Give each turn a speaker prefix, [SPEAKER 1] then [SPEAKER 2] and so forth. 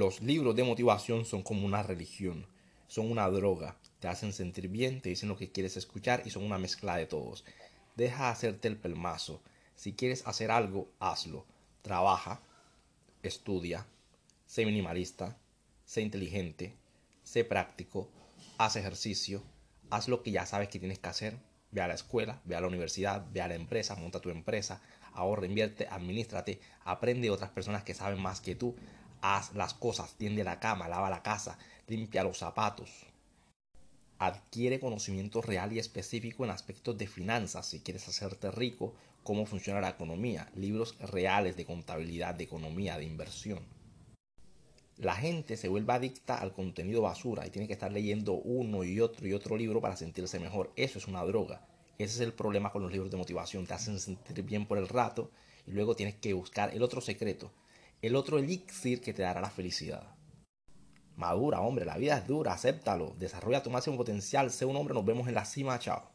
[SPEAKER 1] Los libros de motivación son como una religión, son una droga, te hacen sentir bien, te dicen lo que quieres escuchar y son una mezcla de todos. Deja hacerte el pelmazo. Si quieres hacer algo, hazlo. Trabaja, estudia, sé minimalista, sé inteligente, sé práctico, haz ejercicio, haz lo que ya sabes que tienes que hacer. Ve a la escuela, ve a la universidad, ve a la empresa, monta tu empresa, ahorra, invierte, administrate, aprende de otras personas que saben más que tú, haz las cosas, tiende la cama, lava la casa, limpia los zapatos. Adquiere conocimiento real y específico en aspectos de finanzas si quieres hacerte rico, cómo funciona la economía, libros reales de contabilidad, de economía, de inversión. La gente se vuelve adicta al contenido basura y tiene que estar leyendo uno y otro y otro libro para sentirse mejor. Eso es una droga. Ese es el problema con los libros de motivación. Te hacen sentir bien por el rato y luego tienes que buscar el otro secreto, el otro elixir que te dará la felicidad. Madura, hombre, la vida es dura, acéptalo, desarrolla tu máximo potencial, sé un hombre, nos vemos en la cima, chao.